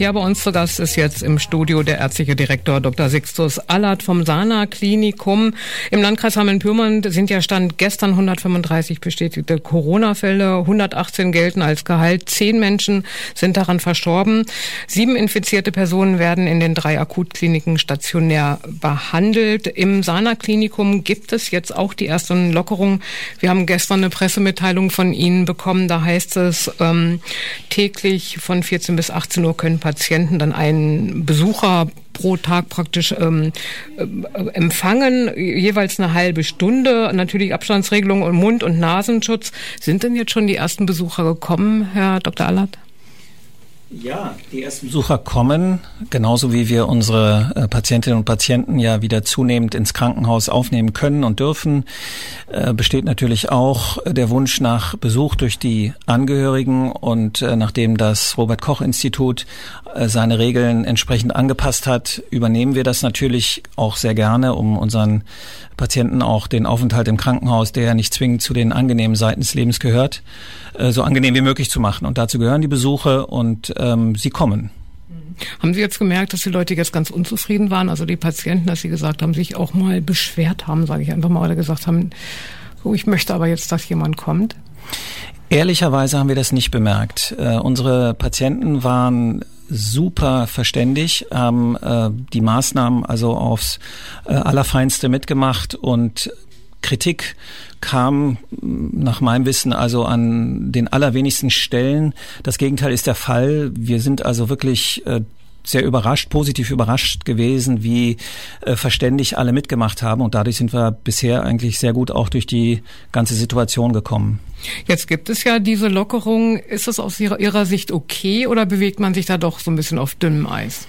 Ja, bei uns zu Gast ist jetzt im Studio der ärztliche Direktor Dr. Sixtus Allert vom Sana Klinikum. Im Landkreis Hameln-Pyrmont sind ja Stand gestern 135 bestätigte Corona-Fälle, 118 gelten als Gehalt, zehn Menschen sind daran verstorben. Sieben infizierte Personen werden in den drei Akutkliniken stationär behandelt. Im Sana Klinikum gibt es jetzt auch die ersten Lockerungen. Wir haben gestern eine Pressemitteilung von Ihnen bekommen. Da heißt es, ähm, täglich von 14 bis 18 Uhr können Patienten dann einen Besucher pro Tag praktisch ähm, äh, empfangen, jeweils eine halbe Stunde, natürlich Abstandsregelung und Mund- und Nasenschutz. Sind denn jetzt schon die ersten Besucher gekommen, Herr Dr. Allert? Ja, die ersten Besucher kommen, genauso wie wir unsere äh, Patientinnen und Patienten ja wieder zunehmend ins Krankenhaus aufnehmen können und dürfen, äh, besteht natürlich auch der Wunsch nach Besuch durch die Angehörigen und äh, nachdem das Robert Koch Institut seine Regeln entsprechend angepasst hat, übernehmen wir das natürlich auch sehr gerne, um unseren Patienten auch den Aufenthalt im Krankenhaus, der ja nicht zwingend zu den angenehmen Seiten des Lebens gehört, so angenehm wie möglich zu machen. Und dazu gehören die Besuche und ähm, sie kommen. Haben Sie jetzt gemerkt, dass die Leute jetzt ganz unzufrieden waren? Also die Patienten, dass sie gesagt haben, sich auch mal beschwert haben, sage ich einfach mal, oder gesagt haben, oh, ich möchte aber jetzt, dass jemand kommt? Ehrlicherweise haben wir das nicht bemerkt. Äh, unsere Patienten waren super verständig, haben äh, die Maßnahmen also aufs äh, allerfeinste mitgemacht und Kritik kam nach meinem Wissen also an den allerwenigsten Stellen. Das Gegenteil ist der Fall. Wir sind also wirklich äh, sehr überrascht, positiv überrascht gewesen, wie äh, verständig alle mitgemacht haben. Und dadurch sind wir bisher eigentlich sehr gut auch durch die ganze Situation gekommen. Jetzt gibt es ja diese Lockerung. Ist das aus Ihrer Sicht okay oder bewegt man sich da doch so ein bisschen auf dünnem Eis?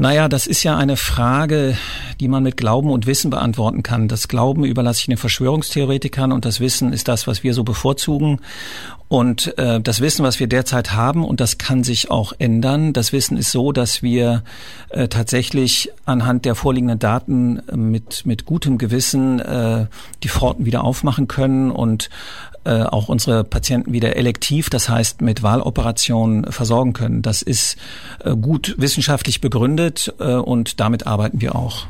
Naja, das ist ja eine Frage, die man mit Glauben und Wissen beantworten kann. Das Glauben überlasse ich den Verschwörungstheoretikern und das Wissen ist das, was wir so bevorzugen. Und äh, das Wissen, was wir derzeit haben, und das kann sich auch ändern, das Wissen ist so, dass wir äh, tatsächlich anhand der vorliegenden Daten mit, mit gutem Gewissen äh, die Pforten wieder aufmachen können und äh, auch unsere Patienten wieder elektiv, das heißt mit Wahloperationen versorgen können. Das ist äh, gut wissenschaftlich begründet äh, und damit arbeiten wir auch.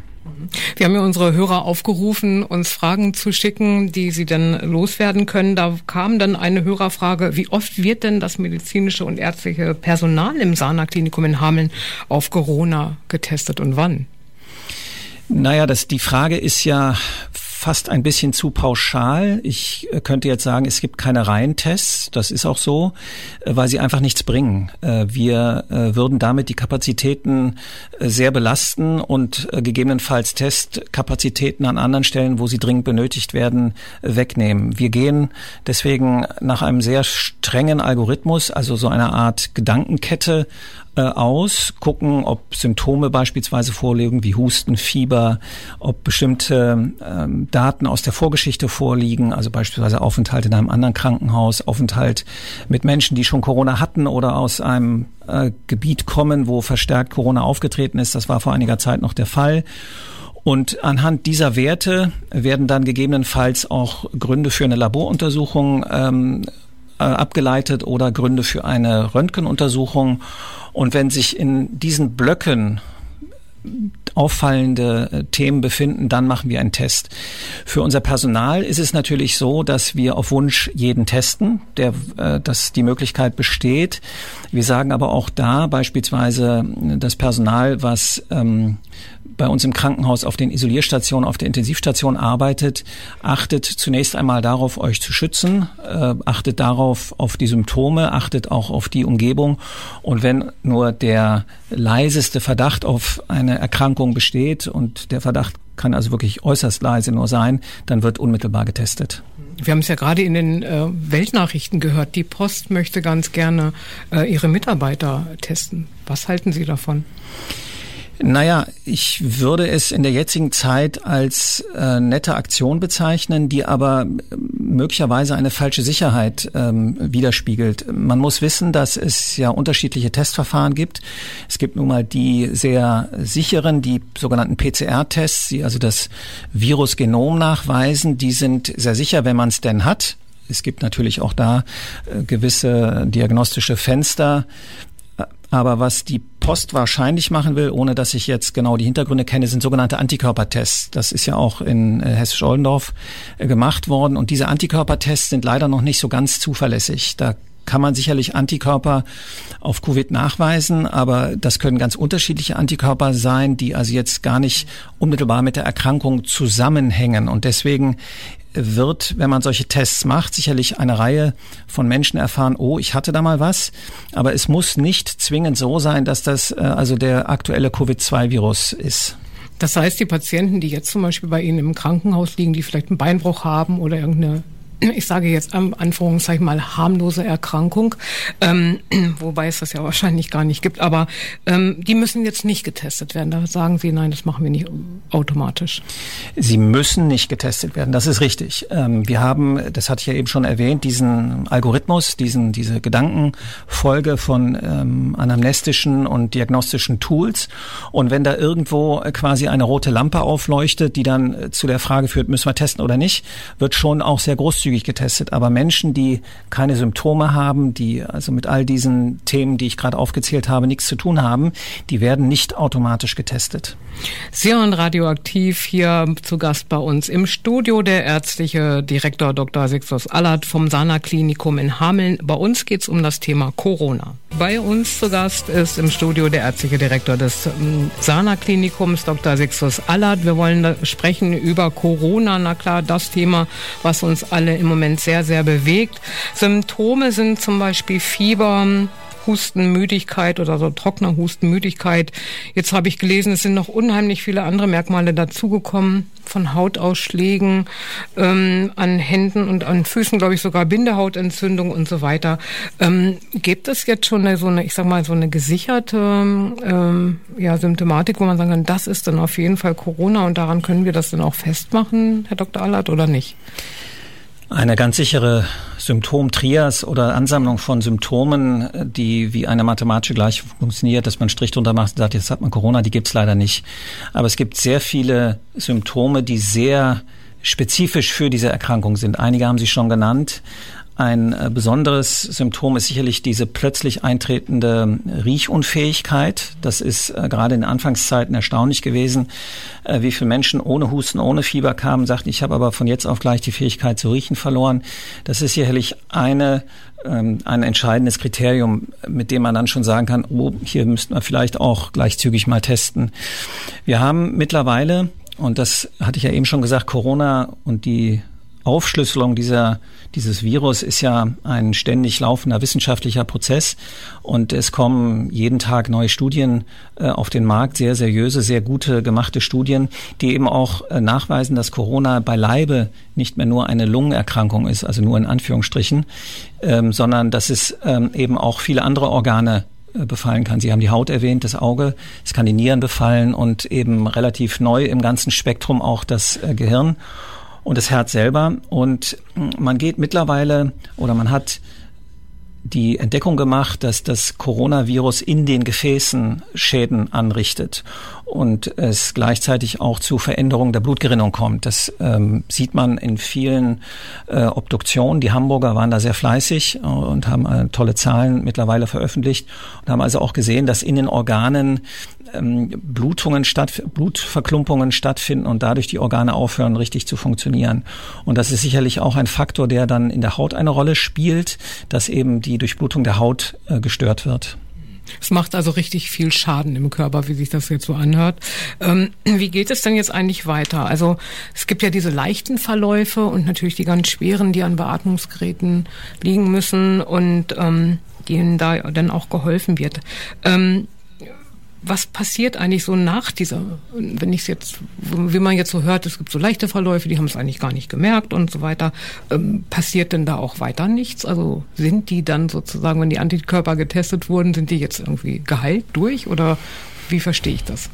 Wir haben ja unsere Hörer aufgerufen, uns Fragen zu schicken, die sie dann loswerden können. Da kam dann eine Hörerfrage, wie oft wird denn das medizinische und ärztliche Personal im Sana-Klinikum in Hameln auf Corona getestet und wann? Naja, das, die Frage ist ja fast ein bisschen zu pauschal. Ich äh, könnte jetzt sagen, es gibt keine Reihentests. Das ist auch so, äh, weil sie einfach nichts bringen. Äh, wir würden damit die Kapazitäten sehr belasten und gegebenenfalls Testkapazitäten an anderen Stellen, wo sie dringend benötigt werden, wegnehmen. Wir gehen deswegen nach einem sehr strengen Algorithmus, also so einer Art Gedankenkette aus, gucken, ob Symptome beispielsweise vorliegen, wie Husten, Fieber, ob bestimmte ähm, Daten aus der Vorgeschichte vorliegen, also beispielsweise Aufenthalt in einem anderen Krankenhaus, Aufenthalt mit Menschen, die schon Corona hatten oder aus einem äh, Gebiet kommen, wo verstärkt Corona aufgetreten ist. Das war vor einiger Zeit noch der Fall. Und anhand dieser Werte werden dann gegebenenfalls auch Gründe für eine Laboruntersuchung ähm, äh, abgeleitet oder Gründe für eine Röntgenuntersuchung. Und wenn sich in diesen Blöcken auffallende äh, Themen befinden, dann machen wir einen Test. Für unser Personal ist es natürlich so, dass wir auf Wunsch jeden testen, der, äh, dass die Möglichkeit besteht. Wir sagen aber auch da beispielsweise das Personal, was ähm, bei uns im Krankenhaus auf den Isolierstationen, auf der Intensivstation arbeitet, achtet zunächst einmal darauf, euch zu schützen, äh, achtet darauf, auf die Symptome, achtet auch auf die Umgebung. Und wenn nur der leiseste Verdacht auf eine Erkrankung besteht und der Verdacht kann also wirklich äußerst leise nur sein, dann wird unmittelbar getestet. Wir haben es ja gerade in den äh, Weltnachrichten gehört. Die Post möchte ganz gerne äh, ihre Mitarbeiter testen. Was halten Sie davon? Naja, ich würde es in der jetzigen Zeit als äh, nette Aktion bezeichnen, die aber äh, möglicherweise eine falsche Sicherheit ähm, widerspiegelt. Man muss wissen, dass es ja unterschiedliche Testverfahren gibt. Es gibt nun mal die sehr sicheren, die sogenannten PCR-Tests, die also das Virusgenom nachweisen. Die sind sehr sicher, wenn man es denn hat. Es gibt natürlich auch da äh, gewisse diagnostische Fenster, Aber was die Post wahrscheinlich machen will, ohne dass ich jetzt genau die Hintergründe kenne, sind sogenannte Antikörpertests. Das ist ja auch in äh, Hessisch-Oldendorf äh, gemacht worden. Und diese Antikörpertests sind leider noch nicht so ganz zuverlässig. Da kann man sicherlich Antikörper auf Covid nachweisen, aber das können ganz unterschiedliche Antikörper sein, die also jetzt gar nicht unmittelbar mit der Erkrankung zusammenhängen. Und deswegen wird, wenn man solche Tests macht, sicherlich eine Reihe von Menschen erfahren, oh, ich hatte da mal was. Aber es muss nicht zwingend so sein, dass das äh, also der aktuelle Covid-2-Virus ist. Das heißt, die Patienten, die jetzt zum Beispiel bei Ihnen im Krankenhaus liegen, die vielleicht einen Beinbruch haben oder irgendeine ich sage jetzt am Anführungszeichen mal harmlose Erkrankung, ähm, wobei es das ja wahrscheinlich gar nicht gibt, aber ähm, die müssen jetzt nicht getestet werden. Da sagen Sie, nein, das machen wir nicht automatisch. Sie müssen nicht getestet werden, das ist richtig. Ähm, wir haben, das hatte ich ja eben schon erwähnt, diesen Algorithmus, diesen, diese Gedankenfolge von ähm, anamnestischen und diagnostischen Tools. Und wenn da irgendwo quasi eine rote Lampe aufleuchtet, die dann zu der Frage führt, müssen wir testen oder nicht, wird schon auch sehr großzügig großzügig getestet. Aber Menschen, die keine Symptome haben, die also mit all diesen Themen, die ich gerade aufgezählt habe, nichts zu tun haben, die werden nicht automatisch getestet. Hören radioaktiv hier zu Gast bei uns im Studio der ärztliche Direktor Dr. Sixtus Allert vom Sana Klinikum in Hameln. Bei uns geht es um das Thema Corona. Bei uns zu Gast ist im Studio der ärztliche Direktor des ähm, Sana Klinikums Dr. Sixtus Allert. Wir wollen sprechen über Corona. Na klar, das Thema, was uns alle im Moment sehr, sehr bewegt. Symptome sind zum Beispiel Fieber, Hustenmüdigkeit oder so trockener Hustenmüdigkeit. Jetzt habe ich gelesen, es sind noch unheimlich viele andere Merkmale dazugekommen, von Hautausschlägen ähm, an Händen und an Füßen, glaube ich, sogar Bindehautentzündung und so weiter. Ähm, gibt es jetzt schon so eine, ich sag mal, so eine gesicherte ähm, ja, Symptomatik, wo man sagen kann, das ist dann auf jeden Fall Corona und daran können wir das dann auch festmachen, Herr Dr. Allert, oder nicht? Eine ganz sichere Symptomtrias oder Ansammlung von Symptomen, die wie eine mathematische Gleichung funktioniert, dass man Strich drunter macht und sagt, jetzt hat man Corona, die gibt's leider nicht. Aber es gibt sehr viele Symptome, die sehr spezifisch für diese Erkrankung sind. Einige haben Sie schon genannt. Ein äh, besonderes Symptom ist sicherlich diese plötzlich eintretende Riechunfähigkeit. Das ist äh, gerade in Anfangszeiten erstaunlich gewesen, äh, wie viele Menschen ohne Husten, ohne Fieber kamen, sagten, ich habe aber von jetzt auf gleich die Fähigkeit zu riechen verloren. Das ist sicherlich eine ähm, ein entscheidendes Kriterium, mit dem man dann schon sagen kann, oh, hier müssten wir vielleicht auch gleich zügig mal testen. Wir haben mittlerweile, und das hatte ich ja eben schon gesagt, Corona und die Aufschlüsselung dieser, dieses Virus ist ja ein ständig laufender wissenschaftlicher Prozess und es kommen jeden Tag neue Studien äh, auf den Markt, sehr seriöse, sehr gute gemachte Studien, die eben auch äh, nachweisen, dass Corona beileibe nicht mehr nur eine Lungenerkrankung ist, also nur in Anführungsstrichen, ähm, sondern dass es ähm, eben auch viele andere Organe äh, befallen kann. Sie haben die Haut erwähnt, das Auge, es kann die Nieren befallen und eben relativ neu im ganzen Spektrum auch das äh, Gehirn und das Herz selber. Und man geht mittlerweile oder man hat die Entdeckung gemacht, dass das Coronavirus in den Gefäßen Schäden anrichtet und es gleichzeitig auch zu Veränderungen der Blutgerinnung kommt. Das ähm, sieht man in vielen äh, Obduktionen. Die Hamburger waren da sehr fleißig und haben äh, tolle Zahlen mittlerweile veröffentlicht und haben also auch gesehen, dass in den Organen ähm, Blutungen statt, Blutverklumpungen stattfinden und dadurch die Organe aufhören, richtig zu funktionieren. Und das ist sicherlich auch ein Faktor, der dann in der Haut eine Rolle spielt, dass eben die Durchblutung der Haut äh, gestört wird. Es macht also richtig viel Schaden im Körper, wie sich das jetzt so anhört. Ähm, wie geht es denn jetzt eigentlich weiter? Also es gibt ja diese leichten Verläufe und natürlich die ganz schweren, die an Beatmungsgeräten liegen müssen und ähm, denen da dann auch geholfen wird. Ähm, was passiert eigentlich so nach dieser, wenn ich es jetzt, wie man jetzt so hört, es gibt so leichte Verläufe, die haben es eigentlich gar nicht gemerkt und so weiter. Ähm, passiert denn da auch weiter nichts? Also sind die dann sozusagen, wenn die Antikörper getestet wurden, sind die jetzt irgendwie geheilt durch oder wie verstehe ich das?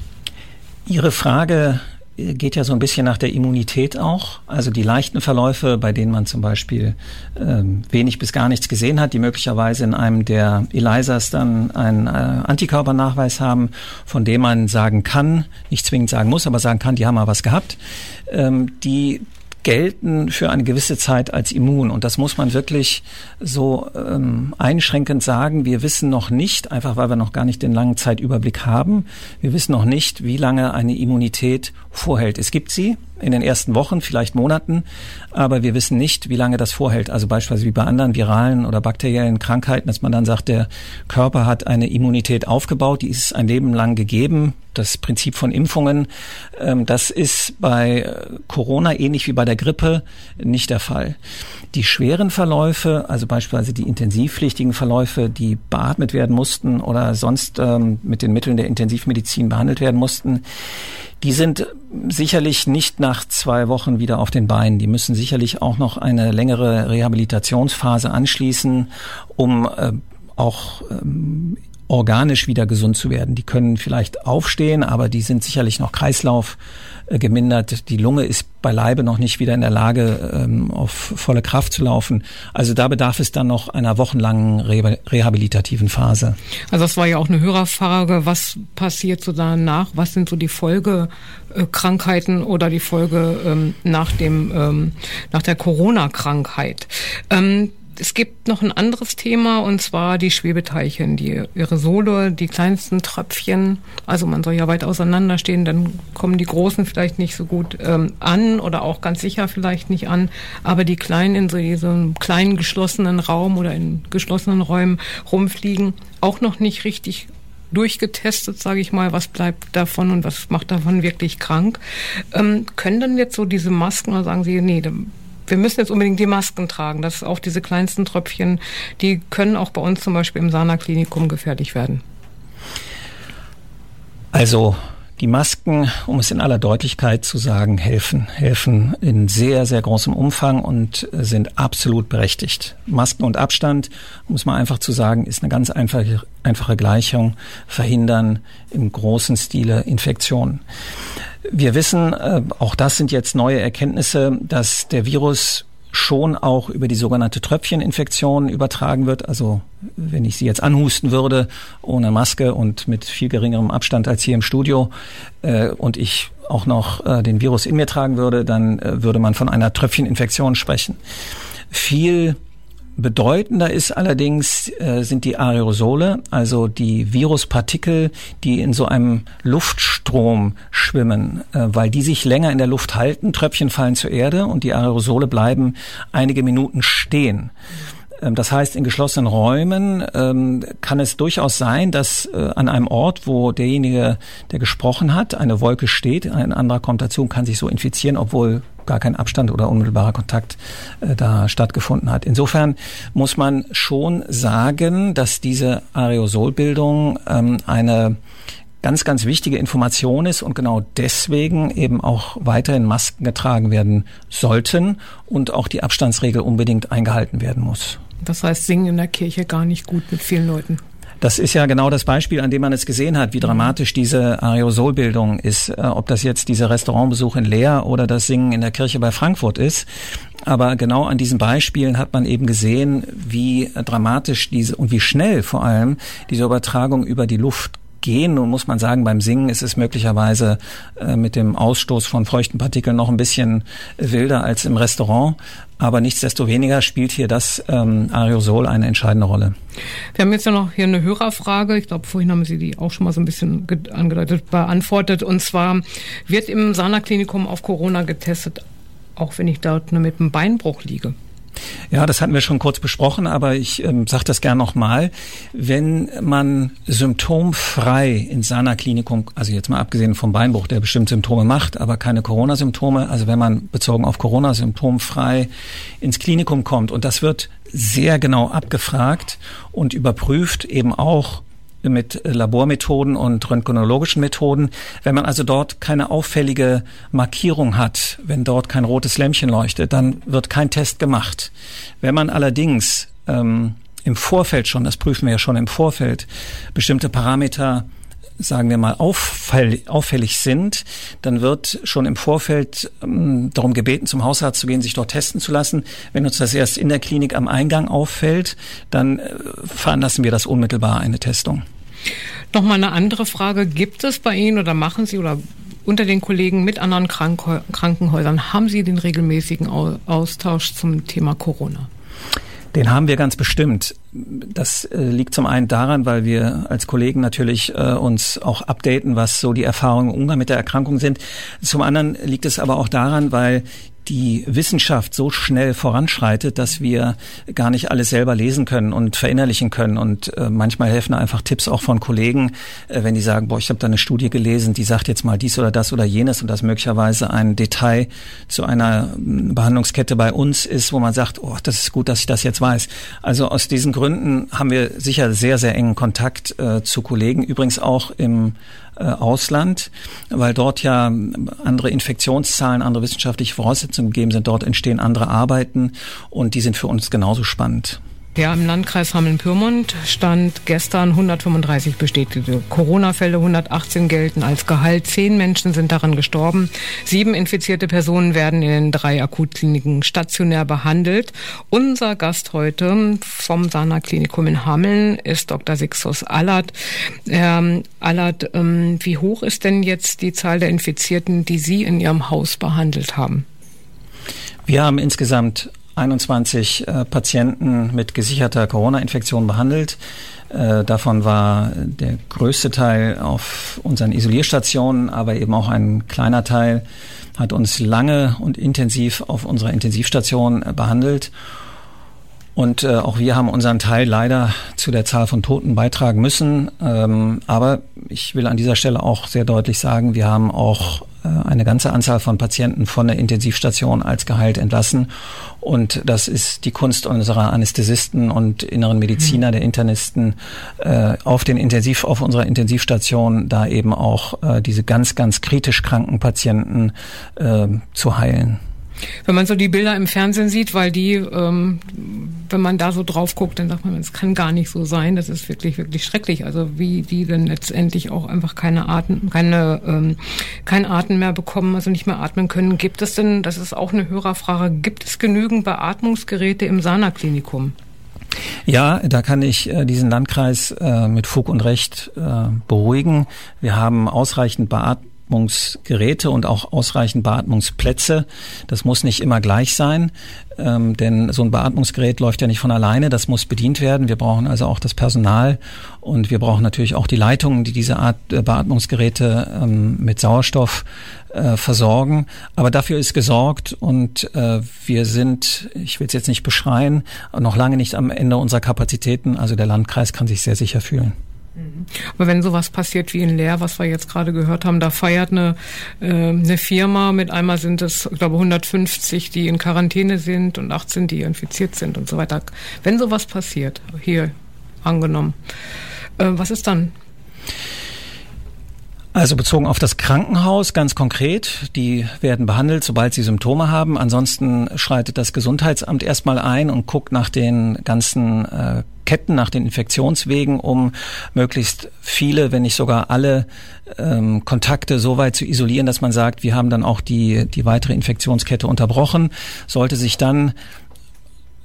Ihre Frage geht ja so ein bisschen nach der Immunität auch. Also die leichten Verläufe, bei denen man zum Beispiel ähm, wenig bis gar nichts gesehen hat, die möglicherweise in einem der ELISAs dann einen äh, Antikörpernachweis haben, von dem man sagen kann, nicht zwingend sagen muss, aber sagen kann, die haben mal was gehabt. Ähm, die gelten für eine gewisse Zeit als immun. Und das muss man wirklich so ähm, einschränkend sagen. Wir wissen noch nicht, einfach weil wir noch gar nicht den langen Zeitüberblick haben, wir wissen noch nicht, wie lange eine Immunität vorhält. Es gibt sie in den ersten Wochen, vielleicht Monaten, aber wir wissen nicht, wie lange das vorhält. Also beispielsweise wie bei anderen viralen oder bakteriellen Krankheiten, dass man dann sagt, der Körper hat eine Immunität aufgebaut, die ist ein Leben lang gegeben. Das Prinzip von Impfungen, ähm, das ist bei äh, Corona ähnlich wie bei der Grippe nicht der Fall. Die schweren Verläufe, also beispielsweise die intensivpflichtigen Verläufe, die beatmet werden mussten oder sonst ähm, mit den Mitteln der Intensivmedizin behandelt werden mussten, die sind sicherlich nicht nach zwei Wochen wieder auf den Beinen. Die müssen sicherlich auch noch eine längere Rehabilitationsphase anschließen, um äh, auch ähm, organisch wieder gesund zu werden. Die können vielleicht aufstehen, aber die sind sicherlich noch Kreislauf gemindert. Die Lunge ist beileibe noch nicht wieder in der Lage, ähm, auf volle Kraft zu laufen. Also da bedarf es dann noch einer wochenlangen Re rehabilitativen Phase. Also das war ja auch eine Hörerfrage. Was passiert so danach? Was sind so die Folgekrankheiten oder die Folge ähm, nach dem ähm, nach der Corona-Krankheit? Es gibt noch ein anderes Thema und zwar die Schwebeteilchen, die Aerosole, die kleinsten Tröpfchen. Also man soll ja weit auseinanderstehen, dann kommen die großen vielleicht nicht so gut ähm, an oder auch ganz sicher vielleicht nicht an. Aber die kleinen in so diesem kleinen geschlossenen Raum oder in geschlossenen Räumen rumfliegen, auch noch nicht richtig durchgetestet, sage ich mal, was bleibt davon und was macht davon wirklich krank. Ähm, können dann jetzt so diese Masken oder sagen Sie, nee, wir müssen jetzt unbedingt die Masken tragen. Das ist auch diese kleinsten Tröpfchen, die können auch bei uns zum Beispiel im Sana-Klinikum gefährlich werden. Also die Masken, um es in aller Deutlichkeit zu sagen, helfen, helfen in sehr, sehr großem Umfang und sind absolut berechtigt. Masken und Abstand, muss man einfach zu sagen, ist eine ganz einfache, einfache Gleichung, verhindern im großen Stile Infektionen. Wir wissen, äh, auch das sind jetzt neue Erkenntnisse, dass der Virus schon auch über die sogenannte Tröpfcheninfektion übertragen wird. Also wenn ich sie jetzt anhusten würde, ohne Maske und mit viel geringerem Abstand als hier im Studio, äh, und ich auch noch äh, den Virus in mir tragen würde, dann äh, würde man von einer Tröpfcheninfektion sprechen. Viel Bedeutender ist allerdings äh, sind die Aerosole, also die Viruspartikel, die in so einem Luftstrom schwimmen, äh, weil die sich länger in der Luft halten. Tröpfchen fallen zur Erde und die Aerosole bleiben einige Minuten stehen. Ähm, das heißt, in geschlossenen Räumen ähm, kann es durchaus sein, dass äh, an einem Ort, wo derjenige, der gesprochen hat, eine Wolke steht, ein anderer kommt dazu und kann sich so infizieren, obwohl gar kein Abstand oder unmittelbarer Kontakt äh, da stattgefunden hat. Insofern muss man schon sagen, dass diese Aerosolbildung ähm, eine ganz, ganz wichtige Information ist und genau deswegen eben auch weiterhin Masken getragen werden sollten und auch die Abstandsregel unbedingt eingehalten werden muss. Das heißt, singen in der Kirche gar nicht gut mit vielen Leuten. Das ist ja genau das Beispiel, an dem man es gesehen hat, wie dramatisch diese Aerosolbildung ist. Äh, ob das jetzt dieser Restaurantbesuch in Leer oder das Singen in der Kirche bei Frankfurt ist. Aber genau an diesen Beispielen hat man eben gesehen, wie dramatisch diese und wie schnell vor allem diese Übertragung über die Luft gehen. Nun muss man sagen, beim Singen ist es möglicherweise äh, mit dem Ausstoß von feuchten Partikeln noch ein bisschen wilder als im Restaurant. Aber nichtsdestoweniger spielt hier das ähm, Aerosol eine entscheidende Rolle. Wir haben jetzt ja noch hier eine Hörerfrage. Ich glaube, vorhin haben Sie die auch schon mal so ein bisschen angedeutet, beantwortet. Und zwar wird im Sana-Klinikum auf Corona getestet, auch wenn ich dort nur mit einem Beinbruch liege. Ja, das hatten wir schon kurz besprochen, aber ich ähm, sage das gern nochmal. Wenn man symptomfrei ins Sana-Klinikum, also jetzt mal abgesehen vom Beinbruch, der bestimmt Symptome macht, aber keine Corona-Symptome, also wenn man bezogen auf Corona symptomfrei ins Klinikum kommt und das wird sehr genau abgefragt und überprüft eben auch mit Labormethoden und röntgenologischen Methoden. Wenn man also dort keine auffällige Markierung hat, wenn dort kein rotes Lämpchen leuchtet, dann wird kein Test gemacht. Wenn man allerdings ähm, im Vorfeld schon, das prüfen wir ja schon im Vorfeld, bestimmte Parameter sagen wir mal, auffällig, sind, dann wird schon im Vorfeld ähm, darum gebeten, zum Hausarzt zu gehen, sich dort testen zu lassen. Wenn uns das erst in der Klinik am Eingang auffällt, dann äh, veranlassen wir das unmittelbar eine Testung. Nochmal eine andere Frage. Gibt es bei Ihnen oder machen Sie oder unter den Kollegen mit anderen Krank Krankenhäusern, haben Sie den regelmäßigen Austausch zum Thema Corona? Den haben wir ganz bestimmt. Das äh, liegt zum einen daran, weil wir als Kollegen natürlich äh, uns auch updaten, was so die Erfahrungen im Umgang mit der Erkrankung sind. Zum anderen liegt es aber auch daran, weil die Wissenschaft so schnell voranschreitet, dass wir gar nicht alles selber lesen können und verinnerlichen können. Und äh, manchmal helfen einfach Tipps auch von Kollegen, äh, wenn die sagen, boah, ich habe da eine Studie gelesen, die sagt jetzt mal dies oder das oder jenes und das möglicherweise ein Detail zu einer hm, Behandlungskette bei uns ist, wo man sagt, oh, das ist gut, dass ich das jetzt weiß. Also aus diesen Gründen haben wir sicher sehr, sehr engen Kontakt äh, zu Kollegen, übrigens auch im Ausland, weil dort ja andere Infektionszahlen, andere wissenschaftliche Voraussetzungen gegeben sind. Dort entstehen andere Arbeiten und die sind für uns genauso spannend. Ja, im Landkreis Hameln-Pyrmont stand gestern 135 bestätigte Corona-Fälle, 118 gelten als Gehalt. Zehn Menschen sind daran gestorben. Sieben infizierte Personen werden in den drei Akutkliniken stationär behandelt. Unser Gast heute vom Sana Klinikum in Hameln ist Dr. Sixus Allert. Herr Allert, ähm, wie hoch ist denn jetzt die Zahl der Infizierten, die Sie in Ihrem Haus behandelt haben? Wir haben insgesamt 21 äh, Patienten mit gesicherter Corona-Infektion behandelt. Äh, davon war der größte Teil auf unseren Isolierstationen, aber eben auch ein kleiner Teil hat uns lange und intensiv auf unserer Intensivstation äh, behandelt. Und äh, auch wir haben unseren Teil leider zu der Zahl von Toten beitragen müssen. Ähm, aber ich will an dieser Stelle auch sehr deutlich sagen, wir haben auch äh, eine ganze Anzahl von Patienten von der Intensivstation als geheilt entlassen. Und das ist die Kunst unserer Anästhesisten und inneren Mediziner, der Internisten äh, auf den Intensiv, auf unserer Intensivstation da eben auch äh, diese ganz, ganz kritisch kranken Patienten äh, zu heilen. Wenn man so die Bilder im Fernsehen sieht, weil die, ähm, wenn man da so drauf guckt, dann sagt man, es kann gar nicht so sein. Das ist wirklich, wirklich schrecklich. Also wie die dann letztendlich auch einfach keine Atem, keine, ähm, kein Atem mehr bekommen, also nicht mehr atmen können. Gibt es denn, das ist auch eine Hörerfrage, gibt es genügend Beatmungsgeräte im Sana-Klinikum? Ja, da kann ich äh, diesen Landkreis äh, mit Fug und Recht äh, beruhigen. Wir haben ausreichend Beatmungsgeräte Beatmungsgeräte und auch ausreichend Beatmungsplätze. Das muss nicht immer gleich sein, ähm, denn so ein Beatmungsgerät läuft ja nicht von alleine. Das muss bedient werden. Wir brauchen also auch das Personal und wir brauchen natürlich auch die Leitungen, die diese Art äh, Beatmungsgeräte ähm, mit Sauerstoff äh, versorgen. Aber dafür ist gesorgt und äh, wir sind, ich will es jetzt nicht beschreien, noch lange nicht am Ende unserer Kapazitäten. Also der Landkreis kann sich sehr sicher fühlen. Aber wenn sowas passiert wie in Leer, was wir jetzt gerade gehört haben, da feiert eine, äh, eine Firma, mit einmal sind es, ich glaube, 150, die in Quarantäne sind und 18, die infiziert sind und so weiter. Wenn sowas passiert, hier angenommen, äh, was ist dann? Also bezogen auf das Krankenhaus ganz konkret, die werden behandelt, sobald sie Symptome haben. Ansonsten schreitet das Gesundheitsamt erstmal ein und guckt nach den ganzen äh, Ketten, nach den Infektionswegen, um möglichst viele, wenn nicht sogar alle ähm, Kontakte so weit zu isolieren, dass man sagt, wir haben dann auch die, die weitere Infektionskette unterbrochen. Sollte sich dann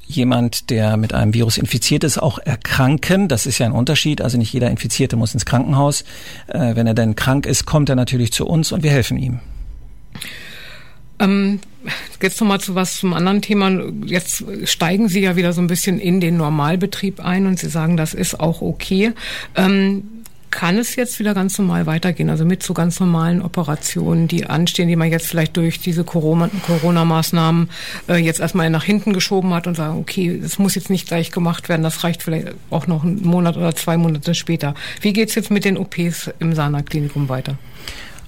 jemand, der mit einem Virus infiziert ist, auch erkranken. Das ist ja ein Unterschied. Also nicht jeder Infizierte muss ins Krankenhaus. Äh, wenn er denn krank ist, kommt er natürlich zu uns und wir helfen ihm. Ähm, jetzt nochmal zu was zum anderen Thema. Jetzt steigen Sie ja wieder so ein bisschen in den Normalbetrieb ein und Sie sagen, das ist auch okay. Ähm, kann es jetzt wieder ganz normal weitergehen, also mit so ganz normalen Operationen, die anstehen, die man jetzt vielleicht durch diese Corona-Maßnahmen äh, jetzt erstmal nach hinten geschoben hat und sagen, okay, das muss jetzt nicht gleich gemacht werden, das reicht vielleicht auch noch einen Monat oder zwei Monate später. Wie geht's jetzt mit den OPs im Sana-Klinikum weiter?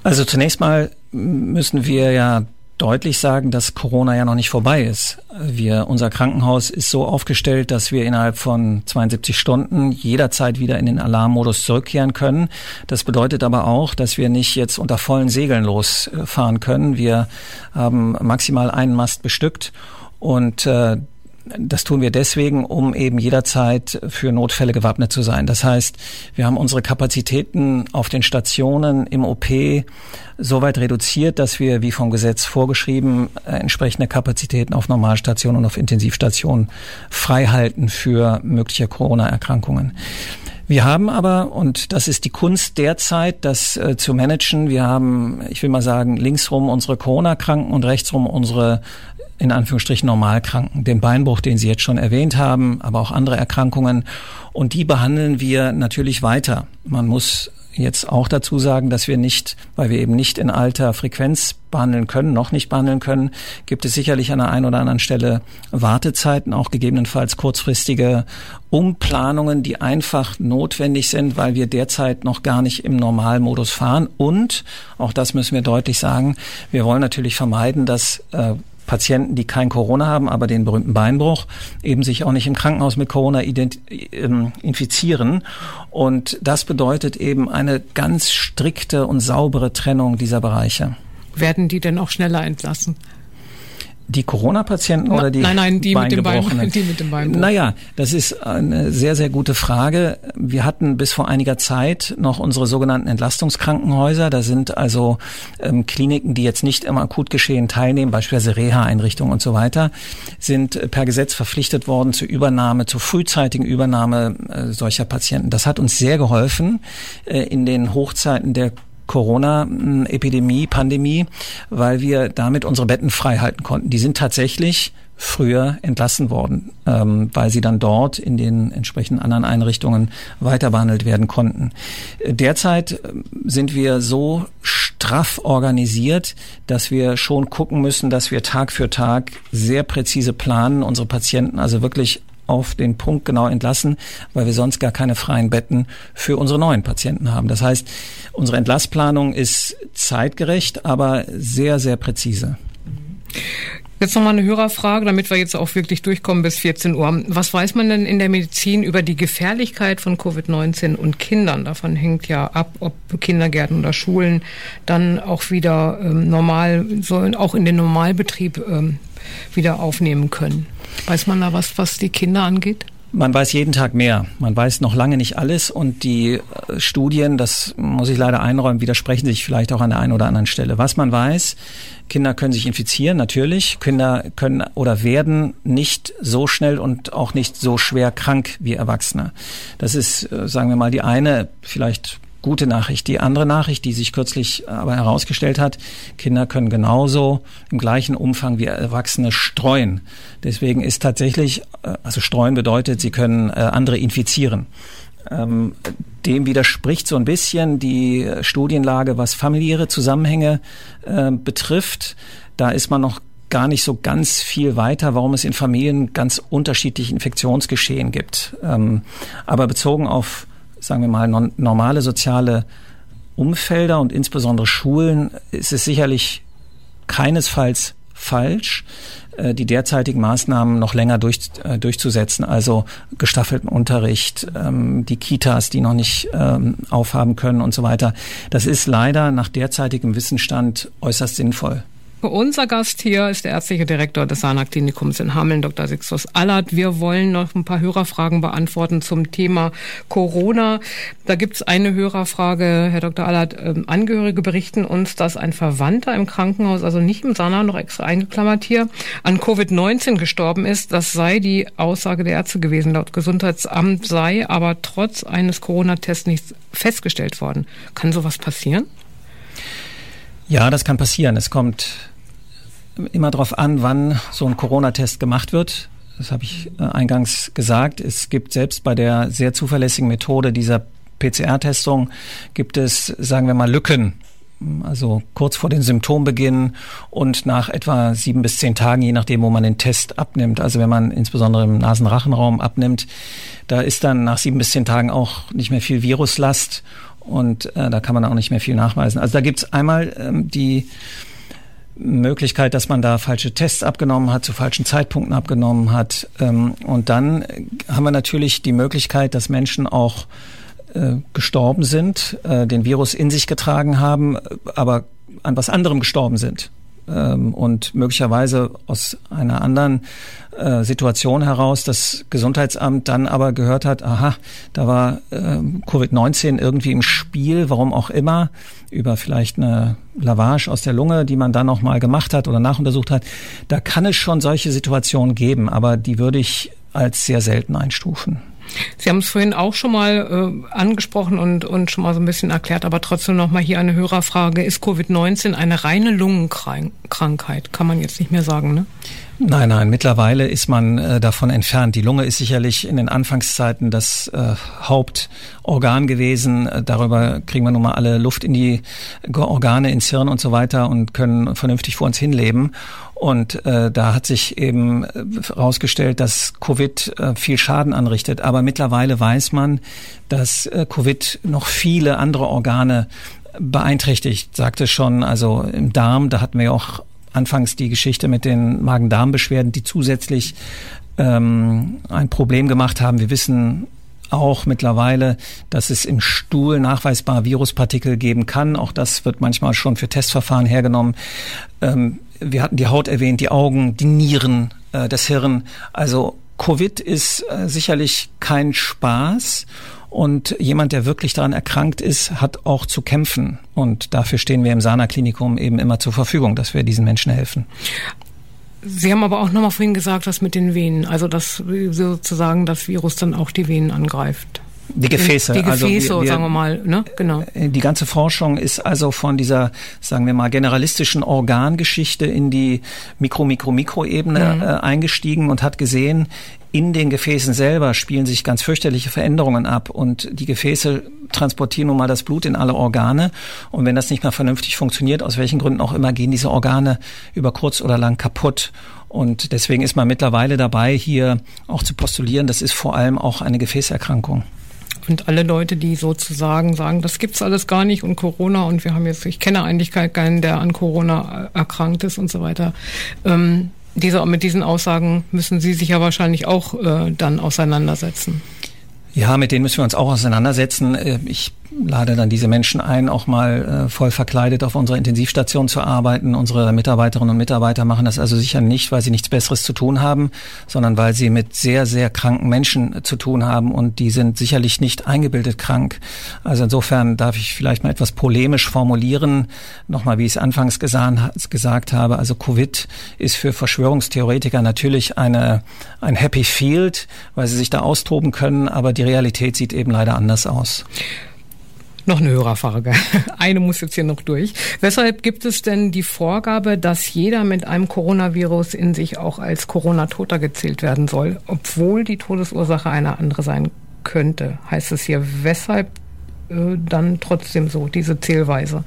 Also zunächst mal müssen wir ja deutlich sagen, dass Corona ja noch nicht vorbei ist. Wir, unser Krankenhaus ist so aufgestellt, dass wir innerhalb von 72 Stunden jederzeit wieder in den Alarmmodus zurückkehren können. Das bedeutet aber auch, dass wir nicht jetzt unter vollen Segeln losfahren können. Wir haben maximal einen Mast bestückt und äh, das tun wir deswegen, um eben jederzeit für Notfälle gewappnet zu sein. Das heißt, wir haben unsere Kapazitäten auf den Stationen im OP so weit reduziert, dass wir, wie vom Gesetz vorgeschrieben, äh, entsprechende Kapazitäten auf Normalstationen und auf Intensivstationen freihalten für mögliche Corona-Erkrankungen. Wir haben aber, und das ist die Kunst derzeit, das äh, zu managen, wir haben, ich will mal sagen, linksrum unsere Corona-Kranken und rechtsrum unsere in Anführungsstrichen Normalkranken, den Beinbruch, den Sie jetzt schon erwähnt haben, aber auch andere Erkrankungen. Und die behandeln wir natürlich weiter. Man muss jetzt auch dazu sagen, dass wir nicht, weil wir eben nicht in alter Frequenz behandeln können, noch nicht behandeln können, gibt es sicherlich an der einen oder anderen Stelle Wartezeiten, auch gegebenenfalls kurzfristige Umplanungen, die einfach notwendig sind, weil wir derzeit noch gar nicht im Normalmodus fahren. Und, auch das müssen wir deutlich sagen, wir wollen natürlich vermeiden, dass äh, Patienten, die kein Corona haben, aber den berühmten Beinbruch, eben sich auch nicht im Krankenhaus mit Corona ähm, infizieren. Und das bedeutet eben eine ganz strikte und saubere Trennung dieser Bereiche. Werden die denn auch schneller entlassen? Die Corona-Patienten oder die Nein, nein, die mit, dem Bein, die mit dem Beinbruch. Naja, das ist eine sehr, sehr gute Frage. Wir hatten bis vor einiger Zeit noch unsere sogenannten Entlastungskrankenhäuser. Da sind also ähm, Kliniken, die jetzt nicht im Akutgeschehen teilnehmen, beispielsweise Reha-Einrichtungen und so weiter, sind per Gesetz verpflichtet worden zur Übernahme, zur frühzeitigen Übernahme äh, solcher Patienten. Das hat uns sehr geholfen äh, in den Hochzeiten der Corona-Epidemie, Pandemie, weil wir damit unsere Betten frei halten konnten. Die sind tatsächlich früher entlassen worden, ähm, weil sie dann dort in den entsprechenden anderen Einrichtungen weiter behandelt werden konnten. Derzeit ähm, sind wir so straff organisiert, dass wir schon gucken müssen, dass wir Tag für Tag sehr präzise planen, unsere Patienten also wirklich auf den Punkt genau entlassen, weil wir sonst gar keine freien Betten für unsere neuen Patienten haben. Das heißt, unsere Entlassplanung ist zeitgerecht, aber sehr, sehr präzise. Jetzt nochmal eine Hörerfrage, damit wir jetzt auch wirklich durchkommen bis 14 Uhr. Was weiß man denn in der Medizin über die Gefährlichkeit von Covid-19 und Kindern? Davon hängt ja ab, ob Kindergärten oder Schulen dann auch wieder ähm, normal, sollen auch in den Normalbetrieb ähm, wieder aufnehmen können. Weiß man da was, was die Kinder angeht? Man weiß jeden Tag mehr. Man weiß noch lange nicht alles und die äh, Studien, das muss ich leider einräumen, widersprechen sich vielleicht auch an der einen oder anderen Stelle. Was man weiß, Kinder können sich infizieren, natürlich. Kinder können oder werden nicht so schnell und auch nicht so schwer krank wie Erwachsene. Das ist, äh, sagen wir mal, die eine vielleicht gute Nachricht. Die andere Nachricht, die sich kürzlich aber herausgestellt hat, Kinder können genauso im gleichen Umfang wie Erwachsene streuen. Deswegen ist tatsächlich, äh, also streuen bedeutet, sie können äh, andere infizieren. Ähm, dem widerspricht so ein bisschen die Studienlage, was familiäre Zusammenhänge äh, betrifft. Da ist man noch gar nicht so ganz viel weiter, warum es in Familien ganz unterschiedliche Infektionsgeschehen gibt. Ähm, aber bezogen auf sagen wir mal, normale soziale Umfelder und insbesondere Schulen ist es sicherlich keinesfalls falsch, äh, die derzeitigen Maßnahmen noch länger durch, äh, durchzusetzen. Also gestaffelten Unterricht, ähm, die Kitas, die noch nicht ähm, aufhaben können und so weiter. Das ist leider nach derzeitigem Wissensstand äußerst sinnvoll. Unser Gast hier ist der ärztliche Direktor des Sana-Klinikums in Hameln, Dr. Sixtus Allert. Wir wollen noch ein paar Hörerfragen beantworten zum Thema Corona. Da gibt es eine Hörerfrage, Herr Dr. Allert. Ähm, Angehörige berichten uns, dass ein Verwandter im Krankenhaus, also nicht im Sana, noch extra eingeklammert hier, an Covid-19 gestorben ist. Das sei die Aussage der Ärzte gewesen. Laut Gesundheitsamt sei aber trotz eines Corona-Tests nichts festgestellt worden. Kann sowas passieren? Ja, das kann passieren. Es kommt immer darauf an, wann so ein Corona-Test gemacht wird. Das habe ich äh, eingangs gesagt. Es gibt selbst bei der sehr zuverlässigen Methode dieser PCR-Testung gibt es, sagen wir mal, Lücken. Also kurz vor den Symptombeginn und nach etwa sieben bis zehn Tagen, je nachdem, wo man den Test abnimmt. Also wenn man insbesondere im Nasenrachenraum abnimmt, da ist dann nach sieben bis zehn Tagen auch nicht mehr viel Viruslast und äh, da kann man auch nicht mehr viel nachweisen. Also da gibt's einmal ähm, die Möglichkeit, dass man da falsche Tests abgenommen hat, zu falschen Zeitpunkten abgenommen hat. Ähm, und dann haben wir natürlich die Möglichkeit, dass Menschen auch äh, gestorben sind, äh, den Virus in sich getragen haben, aber an was anderem gestorben sind ähm, und möglicherweise aus einer anderen äh, Situation heraus das Gesundheitsamt dann aber gehört hat, aha, da war äh, Covid-19 irgendwie im Spiel, warum auch immer, über vielleicht eine Lavage aus der Lunge, die man dann noch mal gemacht hat oder nachuntersucht hat. Da kann es schon solche Situationen geben, aber die würde ich als sehr selten einstufen. Sie haben es vorhin auch schon mal äh, angesprochen und, und schon mal so ein bisschen erklärt, aber trotzdem noch mal hier eine Hörerfrage. Ist Covid-19 eine reine Lungenkrankheit? Kann man jetzt nicht mehr sagen, ne? Nein, nein, mittlerweile ist man äh, davon entfernt. Die Lunge ist sicherlich in den Anfangszeiten das äh, Hauptorgan gewesen. Äh, darüber kriegen wir nun mal alle Luft in die Organe, ins Hirn und so weiter und können vernünftig vor uns hinleben. Und äh, da hat sich eben herausgestellt, äh, dass Covid äh, viel Schaden anrichtet. Aber mittlerweile weiß man, dass äh, Covid noch viele andere Organe beeinträchtigt, sagte schon, also im Darm, da hatten wir auch anfangs die Geschichte mit den Magen-Darm-Beschwerden, die zusätzlich ähm, ein Problem gemacht haben. Wir wissen auch mittlerweile, dass es im Stuhl nachweisbar Viruspartikel geben kann. Auch das wird manchmal schon für Testverfahren hergenommen. Ähm, wir hatten die Haut erwähnt, die Augen, die Nieren, äh, das Hirn. Also Covid ist äh, sicherlich kein Spaß und jemand, der wirklich daran erkrankt ist, hat auch zu kämpfen. Und dafür stehen wir im Sana-Klinikum eben immer zur Verfügung, dass wir diesen Menschen helfen. Sie haben aber auch nochmal vorhin gesagt, dass mit den Venen, also dass sozusagen das Virus dann auch die Venen angreift. Die Gefäße. Die Gefäße, also wir, wir, sagen wir mal, ne? Genau. Äh, die ganze Forschung ist also von dieser, sagen wir mal, generalistischen Organgeschichte in die Mikro-Mikro-Mikro-Ebene mhm. äh, eingestiegen und hat gesehen, in den Gefäßen selber spielen sich ganz fürchterliche Veränderungen ab und die Gefäße transportieren nun mal das Blut in alle Organe und wenn das nicht mehr vernünftig funktioniert, aus welchen Gründen auch immer, gehen diese Organe über kurz oder lang kaputt. Und deswegen ist man mittlerweile dabei, hier auch zu postulieren, das ist vor allem auch eine Gefäßerkrankung. Und alle Leute, die sozusagen sagen, das gibt's alles gar nicht und Corona und wir haben jetzt, ich kenne eigentlich keinen, der an Corona erkrankt ist und so weiter. Ähm, diese, mit diesen Aussagen müssen Sie sich ja wahrscheinlich auch äh, dann auseinandersetzen. Ja, mit denen müssen wir uns auch auseinandersetzen. Äh, ich lade dann diese Menschen ein, auch mal äh, voll verkleidet auf unserer Intensivstation zu arbeiten. Unsere Mitarbeiterinnen und Mitarbeiter machen das also sicher nicht, weil sie nichts Besseres zu tun haben, sondern weil sie mit sehr, sehr kranken Menschen zu tun haben und die sind sicherlich nicht eingebildet krank. Also insofern darf ich vielleicht mal etwas polemisch formulieren. Nochmal, wie ich es anfangs gesagt habe, also Covid ist für Verschwörungstheoretiker natürlich eine, ein Happy Field, weil sie sich da austoben können, aber die Realität sieht eben leider anders aus. Noch eine Hörerfrage. Eine muss jetzt hier noch durch. Weshalb gibt es denn die Vorgabe, dass jeder mit einem Coronavirus in sich auch als Corona-Toter gezählt werden soll, obwohl die Todesursache eine andere sein könnte? Heißt es hier, weshalb äh, dann trotzdem so, diese Zählweise?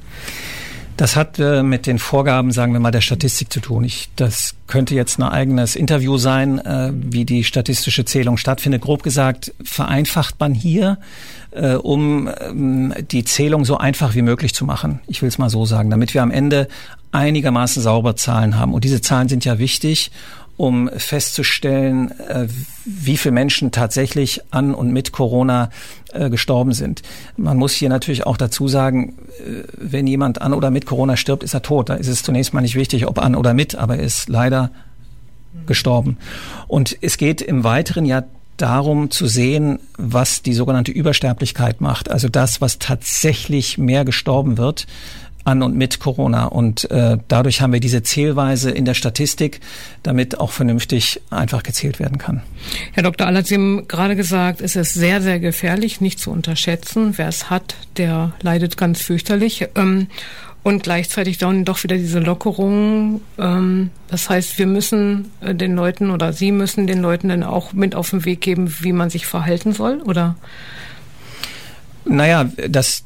Das hat äh, mit den Vorgaben, sagen wir mal, der Statistik zu tun. Ich, das könnte jetzt ein eigenes Interview sein, äh, wie die statistische Zählung stattfindet. Grob gesagt, vereinfacht man hier, äh, um ähm, die Zählung so einfach wie möglich zu machen. Ich will es mal so sagen, damit wir am Ende einigermaßen sauber Zahlen haben. Und diese Zahlen sind ja wichtig, um festzustellen, äh, wie viele Menschen tatsächlich an und mit Corona äh, gestorben sind. Man muss hier natürlich auch dazu sagen, äh, wenn jemand an oder mit Corona stirbt, ist er tot. Da ist es zunächst mal nicht wichtig, ob an oder mit, aber er ist leider gestorben. Und es geht im weiteren Jahr darum zu sehen, was die sogenannte Übersterblichkeit macht. Also das, was tatsächlich mehr gestorben wird, an und mit Corona. Und äh, dadurch haben wir diese Zählweise in der Statistik, damit auch vernünftig einfach gezählt werden kann. Herr Dr. Allert, Sie haben gerade gesagt, es ist sehr, sehr gefährlich, nicht zu unterschätzen. Wer es hat, der leidet ganz fürchterlich. Ähm, und gleichzeitig dann doch wieder diese Lockerung. Ähm, das heißt, wir müssen äh, den Leuten oder Sie müssen den Leuten dann auch mit auf den Weg geben, wie man sich verhalten soll, oder? Naja, das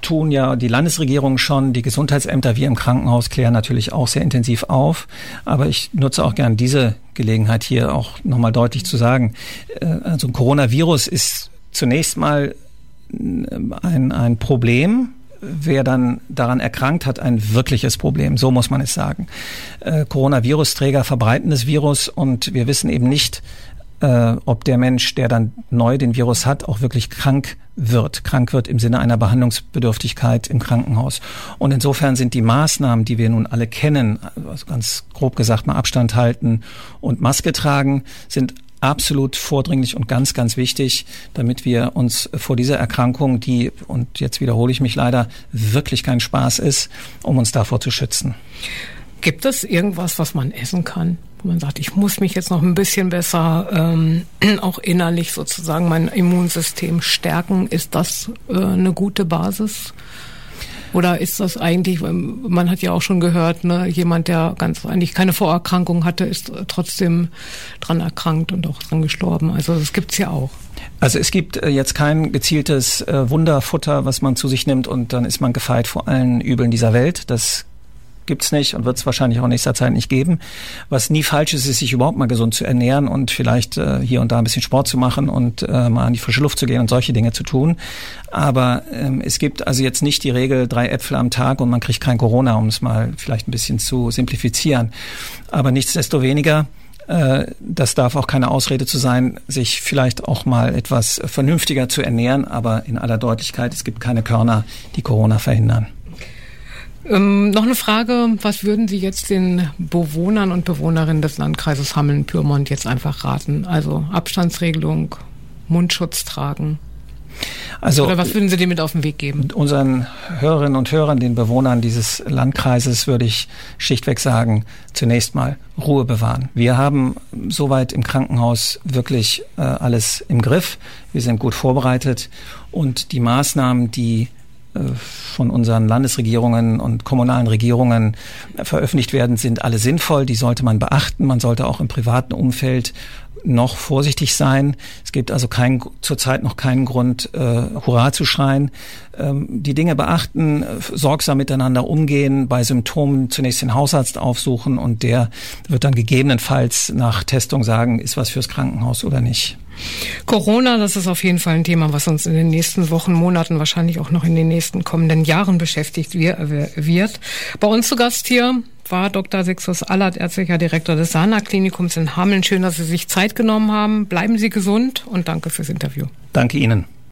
tun ja die Landesregierung schon, die Gesundheitsämter, wir im Krankenhaus klären natürlich auch sehr intensiv auf. Aber ich nutze auch gern diese Gelegenheit hier auch nochmal deutlich zu sagen. Äh, also Coronavirus ist zunächst mal äh, ein, ein Problem, wer dann daran erkrankt hat, ein wirkliches Problem. So muss man es sagen. Äh, Coronavirus-Träger verbreiten das Virus und wir wissen eben nicht, äh, ob der Mensch, der dann neu den Virus hat, auch wirklich krank wird. Krank wird im Sinne einer Behandlungsbedürftigkeit im Krankenhaus. Und insofern sind die Maßnahmen, die wir nun alle kennen, also ganz grob gesagt mal Abstand halten und Maske tragen, sind absolut vordringlich und ganz, ganz wichtig, damit wir uns vor dieser Erkrankung, die, und jetzt wiederhole ich mich leider, wirklich kein Spaß ist, um uns davor zu schützen. Gibt es irgendwas, was man essen kann? wo man sagt, ich muss mich jetzt noch ein bisschen besser ähm, auch innerlich sozusagen mein Immunsystem stärken. Ist das äh, eine gute Basis? Oder ist das eigentlich, man hat ja auch schon gehört, ne, jemand, der ganz eigentlich keine Vorerkrankung hatte, ist trotzdem dran erkrankt und auch dran gestorben. Also das gibt's ja auch. Also es gibt äh, jetzt kein gezieltes äh, Wunderfutter, was man zu sich nimmt und dann ist man gefeit vor allen Übeln dieser Welt. Das gibt's nicht und wird es wahrscheinlich auch in nächster Zeit nicht geben. Was nie falsch ist, ist, sich überhaupt mal gesund zu ernähren und vielleicht äh, hier und da ein bisschen Sport zu machen und äh, mal an die frische Luft zu gehen und solche Dinge zu tun. Aber ähm, es gibt also jetzt nicht die Regel drei Äpfel am Tag und man kriegt kein Corona, um es mal vielleicht ein bisschen zu simplifizieren. Aber nichtsdestoweniger äh, das darf auch keine Ausrede zu sein, sich vielleicht auch mal etwas vernünftiger zu ernähren, aber in aller Deutlichkeit, es gibt keine Körner, die Corona verhindern. Ähm, noch eine Frage, was würden Sie jetzt den Bewohnern und Bewohnerinnen des Landkreises Hameln-Pyrmont jetzt einfach raten? Also Abstandsregelung, Mundschutz tragen. Also, Oder was würden Sie dem mit auf den Weg geben? Unseren Hörerinnen und Hörern, den Bewohnern dieses Landkreises würde ich schlichtweg sagen, zunächst mal Ruhe bewahren. Wir haben soweit im Krankenhaus wirklich äh, alles im Griff. Wir sind gut vorbereitet und die Maßnahmen, die von unseren Landesregierungen und kommunalen Regierungen veröffentlicht werden, sind alle sinnvoll. Die sollte man beachten. Man sollte auch im privaten Umfeld noch vorsichtig sein. Es gibt also kein, zurzeit noch keinen Grund, äh, Hurra zu schreien. Ähm, die Dinge beachten, sorgsam miteinander umgehen, bei Symptomen zunächst den Hausarzt aufsuchen und der wird dann gegebenenfalls nach Testung sagen, ist was fürs Krankenhaus oder nicht. Corona, das ist auf jeden Fall ein Thema, was uns in den nächsten Wochen, Monaten, wahrscheinlich auch noch in den nächsten kommenden Jahren beschäftigt wird. Bei uns zu Gast hier war Dr. Sixus Allert, ärztlicher Direktor des Sana-Klinikums in Hameln. Schön, dass Sie sich Zeit genommen haben. Bleiben Sie gesund und danke fürs Interview. Danke Ihnen.